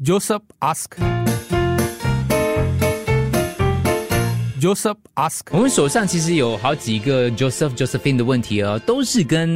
Joseph ask. Joseph ask. 我们手上其实有好几个 Joseph Josephine 的问题哦，都是跟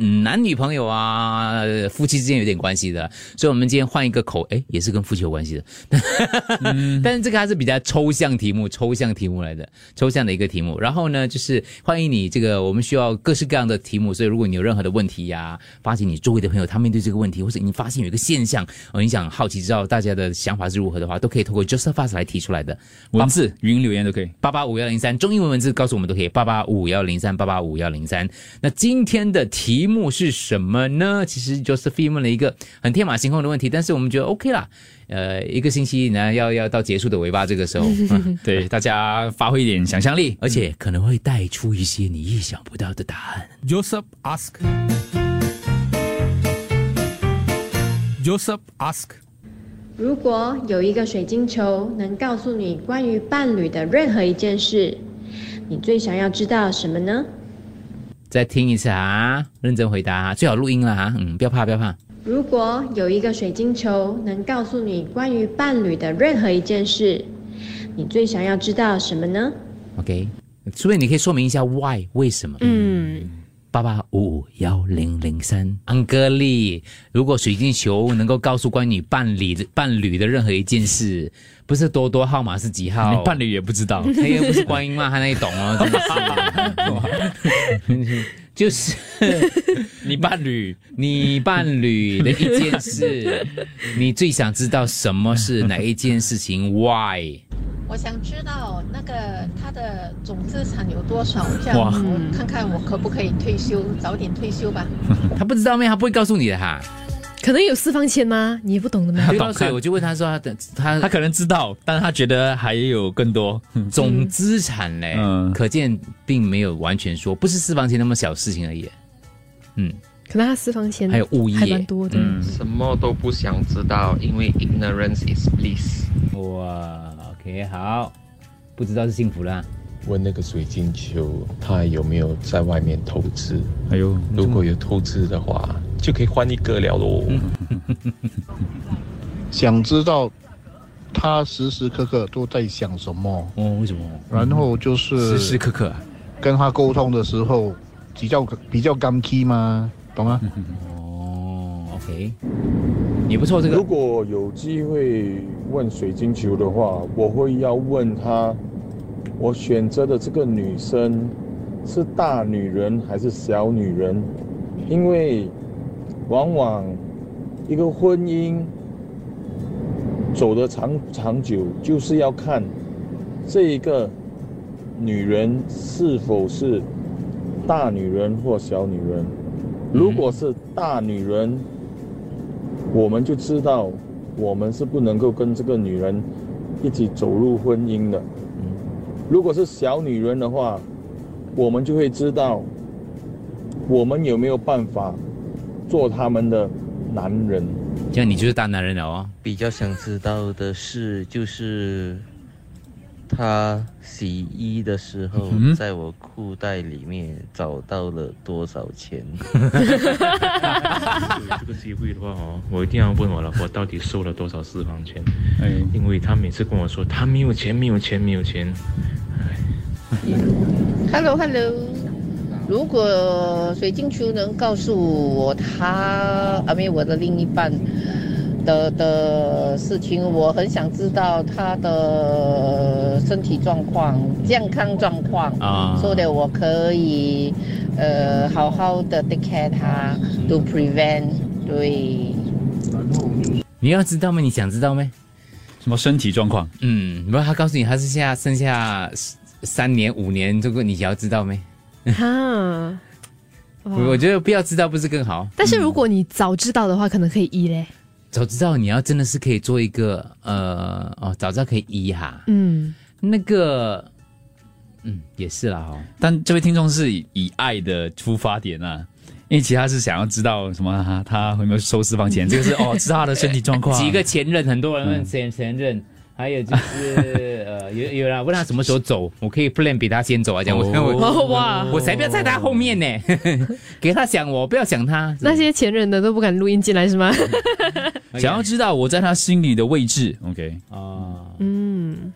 嗯男女朋友啊、呃夫妻之间有点关系的，所以我们今天换一个口，哎，也是跟夫妻有关系的，但是这个还是比较抽象题目，抽象题目来的，抽象的一个题目。然后呢，就是欢迎你这个，我们需要各式各样的题目，所以如果你有任何的问题呀、发现你周围的朋友他面对这个问题，或者你发现有一个现象，哦，你想好奇知道大家的想法是如何的话，都可以透过 Joseph Ask 来提出来的。文字、语音留言都可以。八八五幺零三，中英文文字告诉我们都可以。八八五幺零三，八八五幺零三。那今天的题目是什么呢？其实 Josephine 问了一个很天马行空的问题，但是我们觉得 OK 啦。呃，一个星期呢，要要到结束的尾巴这个时候，嗯 对，大家发挥一点想象力。而且可能会带出一些你意想不到的答案。Joseph ask. Joseph ask. 如果有一个水晶球能告诉你关于伴侣的任何一件事，你最想要知道什么呢？再听一次啊，认真回答，最好录音了啊，嗯，不要怕，不要怕。如果有一个水晶球能告诉你关于伴侣的任何一件事，你最想要知道什么呢？OK，所以你可以说明一下 why 为什么？嗯，八八五五幺零零三，安格丽，如果水晶球能够告诉关于你伴侣的伴侣的任何一件事，不是多多号码是几号？连伴侣也不知道，他又不是观音嘛，他那里懂哦，真的是，就是你伴侣你伴侣的一件事，你最想知道什么是哪一件事情？Why？我想知道那个他的总资产有多少，这样哇我看看我可不可以退休，早点退休吧。他不知道咩？他不会告诉你的哈。可能有私房钱吗？你也不懂的吗？对，所以我就问他说他的他他可能知道，但是他觉得还有更多。总资产嘞，嗯可见并没有完全说，不是私房钱那么小事情而已。嗯，可能他私房钱还有物业还蛮多的。嗯，什么都不想知道，因为 ignorance is bliss。哇，OK，好，不知道是幸福啦。问那个水晶球，他有没有在外面投资？哎呦，如果有投资的话，就可以换一个了喽。想知道他时时刻刻都在想什么，哦，为什么？然后就是时时刻刻啊，跟他沟通的时候比较比较干 key 吗？懂吗？哦，OK，也不错，这个如果有机会问水晶球的话，我会要问他，我选择的这个女生是大女人还是小女人？因为往往一个婚姻走得长长久，就是要看这一个女人是否是大女人或小女人。如果是大女人，我们就知道我们是不能够跟这个女人一起走入婚姻的。如果是小女人的话，我们就会知道我们有没有办法做他们的男人。这样你就是大男人了哦。比较想知道的是，就是他洗衣的时候，嗯在我裤袋里面找到了多少钱？有这个机会的话哦，我一定要问我老婆到底收了多少私房钱，哎，因为她每次跟我说她没有钱，没有钱，没有钱。Hello Hello，如果水晶球能告诉我他，啊没有我的另一半的的事情，我很想知道他的身体状况、健康状况啊说的我可以呃好好的 take care 他，to prevent 对。你要知道吗？你想知道吗？什么身体状况？嗯，不，他告诉你他是下剩下三年五年，这个你要知道没？哈，我我觉得不要知道不是更好？但是如果你早知道的话，可能可以医嘞。早知道你要真的是可以做一个呃哦，早知道可以医哈，嗯，那个嗯也是啦哈、哦。但这位听众是以以爱的出发点啊，因为其他是想要知道什么他他有没有收私房钱，这个是哦知道他的身体状况，几个前任，很多人问嗯。前前任，还有就是呃，有有人问他什么时候走，我可以 plan 比他先走啊，这样我我哇我才不要在他后面呢，给他想我，不要想他。那些前任的都不敢录音进来是吗？想要知道我在他心里的位置，OK？啊，嗯，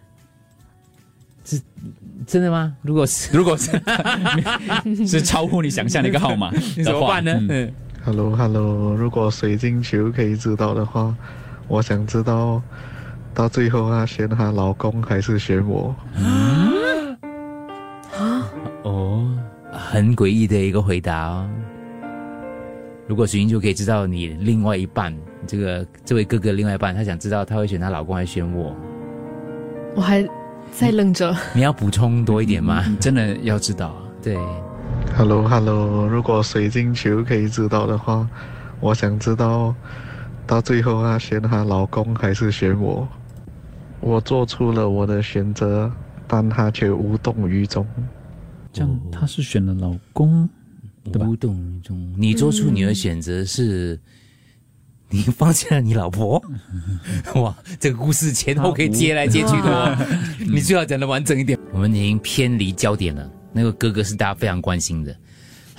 是真的吗？如果是 如果是是超乎你想象的一个号码你怎么办呢？Hello Hello，如果水晶球可以知道的话，我想知道到最后她选她老公还是选我？啊哦，很诡异的一个回答哦。如果水晶球可以知道你另外一半，这个这位哥哥另外一半，他想知道他会选她老公还是选我，我还在愣着。你要补充多一点吗？真的要知道啊。对，Hello Hello，如果水晶球可以知道的话，我想知道到最后她选她老公还是选我？我做出了我的选择，但他却无动于衷。这样他是选了老公，对吧？无动于衷。你做出你的选择是，你放弃了你老婆。哇，这个故事前后可以接来接去的哦。你最好讲的完整一点。我们已经偏离焦点了。那个哥哥是大家非常关心的。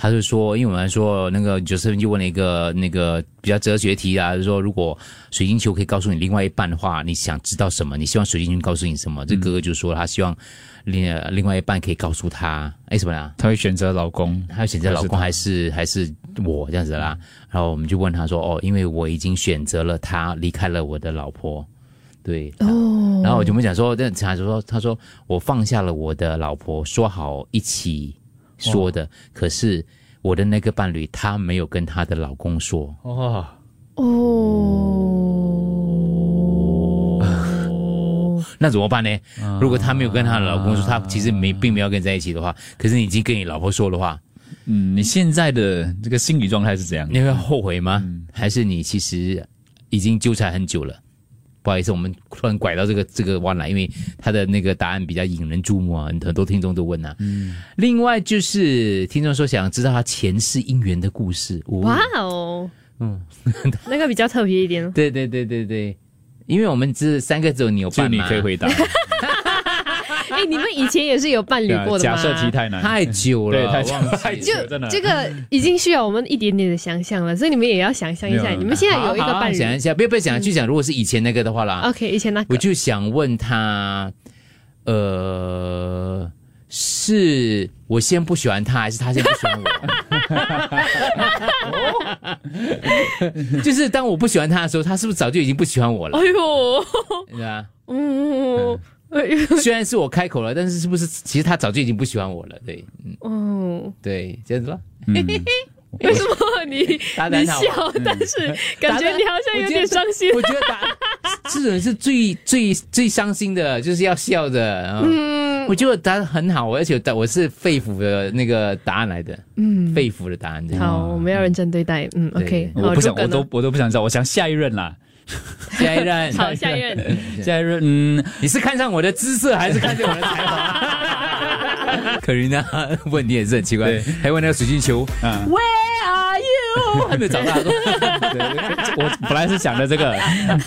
他就说，因为我们说那个 Joseph 就问了一个那个比较哲学题啊，就是说如果水晶球可以告诉你另外一半的话，你想知道什么？你希望水晶球告诉你什么？这哥哥就说他希望另另外一半可以告诉他，哎什么啦？他会选择老公，他会选择老公还是还是我这样子啦？然后我们就问他说，哦，因为我已经选择了他，离开了我的老婆，对，哦，然后我就没讲说，但他就说，他说我放下了我的老婆，说好一起说的，可是我的那个伴侣她没有跟她的老公说，哦，哦，那怎么办呢？如果她没有跟她的老公说，她其实没并没有跟你在一起的话，可是你已经跟你老婆说的话，嗯，你现在的这个心理状态是怎样？你会后悔吗？还是你其实已经纠缠很久了？不好意思，我们突然拐到这个这个弯来，因为他的那个答案比较引人注目啊，很多听众都问啊。嗯，另外就是听众说想知道他前世姻缘的故事。哦哇哦，嗯，那个比较特别一点哦。对对对对对，因为我们这三个只有你有就你可以回答。哎，你们以前也是有伴侣过的吗？假设题太难，太久了，对，太久忘记太久了，真的。这个已经需要我们一点点的想象了，所以你们也要想象一下，你们现在有一个伴侣。想一下，不要不要想，就想如果是以前那个的话啦。OK，以前那个我就想问他，呃，是我先不喜欢他，还是他先不喜欢我？就是当我不喜欢他的时候，他是不是早就已经不喜欢我了哎？呦？嗯，哎呦，虽然是我开口了，但是是不是其实他早就已经不喜欢我了？对，嗯，哦，对，这样子吧。嗯，为什么你 你笑，但是感觉你好像有点伤心。我觉得答这种人是最最最伤心的，就是要笑的。嗯，我觉得答得很好，而且我是肺腑的那个答案来的，嗯，肺腑的答案。好，我们要认真对待。嗯，OK，我不想，我都我都不想知道，我想下一任啦，下一任，好下一任。下一任，嗯，你是看上我的姿色，还是看上我的才华？可琳娜问题也是很奇怪，还问那个水晶球啊，，Where are you？还没有找到。我本来是想的这个，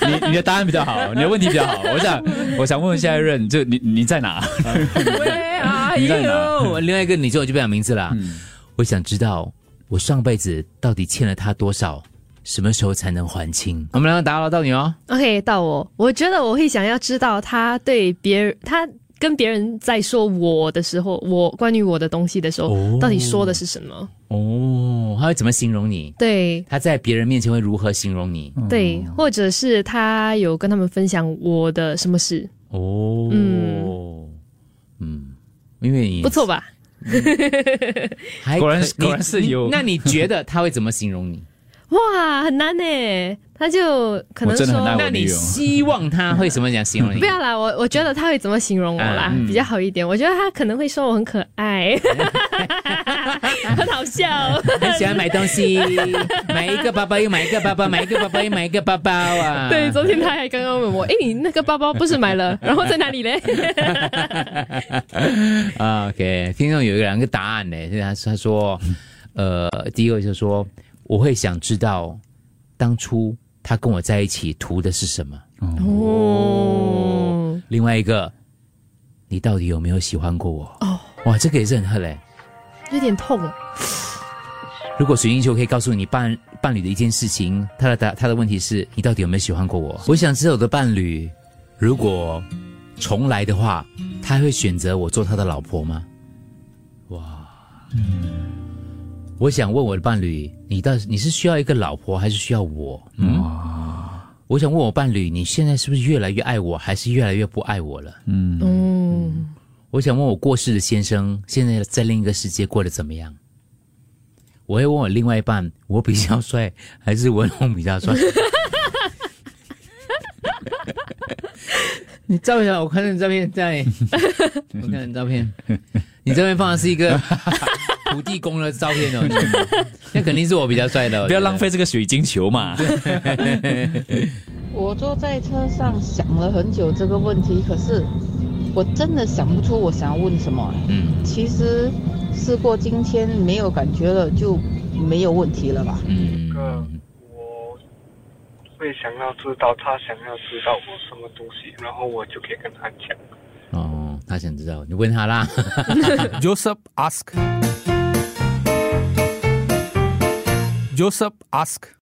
你你的答案比较好，你的问题比较好，我想我想问问下一任，就你你在哪？Where are you？另外一个你就我就不讲名字了。嗯我想知道我上辈子到底欠了他多少，什么时候才能还清？我们两个打扰到你哦。OK，到我，我觉得我会想要知道他对别人，他跟别人在说我的时候，我关于我的东西的时候，哦到底说的是什么？哦，他会怎么形容你？对他在别人面前会如何形容你？对，或者是他有跟他们分享我的什么事？哦，嗯嗯，因为你不错吧？还果然可果然是有那你觉得他会怎么形容你？哇，很难呢。他就可能说，那你希望他会怎么讲形容你？不要啦，我我觉得他会怎么形容我啦，嗯比较好一点。我觉得他可能会说我很可爱，很好笑。很喜欢买东西，买一个包包又买一个包包，买一个包包又买一个包包啊！对，昨天他还刚刚问我，哎，你那个包包不是买了，然后在哪里嘞？啊，OK，听众有一个两个答案呢，就是他他说，呃，第一个就是说，我会想知道当初他跟我在一起图的是什么。哦，另外一个，你到底有没有喜欢过我？哦，哇，这个也是很恨嘞。有点痛啊。如果水晶球可以告诉你伴伴侣的一件事情，他的答他的问题是你到底有没有喜欢过我？我想知道我的伴侣，如果重来的话，他会选择我做他的老婆吗？哇，我想问我的伴侣，你到你是需要一个老婆，还是需要我？嗯，我想问我伴侣，你现在是不是越来越爱我，还是越来越不爱我了？嗯，嗯，我想问我过世的先生，现在在另一个世界过得怎么样？我会问我另外一半，我比较帅，还是文龙比较帅？你照一下，我看到你照片在，我看你照片，你这边放的是一个土地公的照片哦，那肯定是我比较帅的，不要浪费这个水晶球嘛。我坐在车上想了很久这个问题，可是我真的想不出我想要问什么。嗯，其实事过今天没有感觉了，就没有问题了吧？嗯，个我会想要知道他想要知道我什么东西，然后我就可以跟他讲。哦，他想知道，你问他啦。Joseph ask. Joseph asked,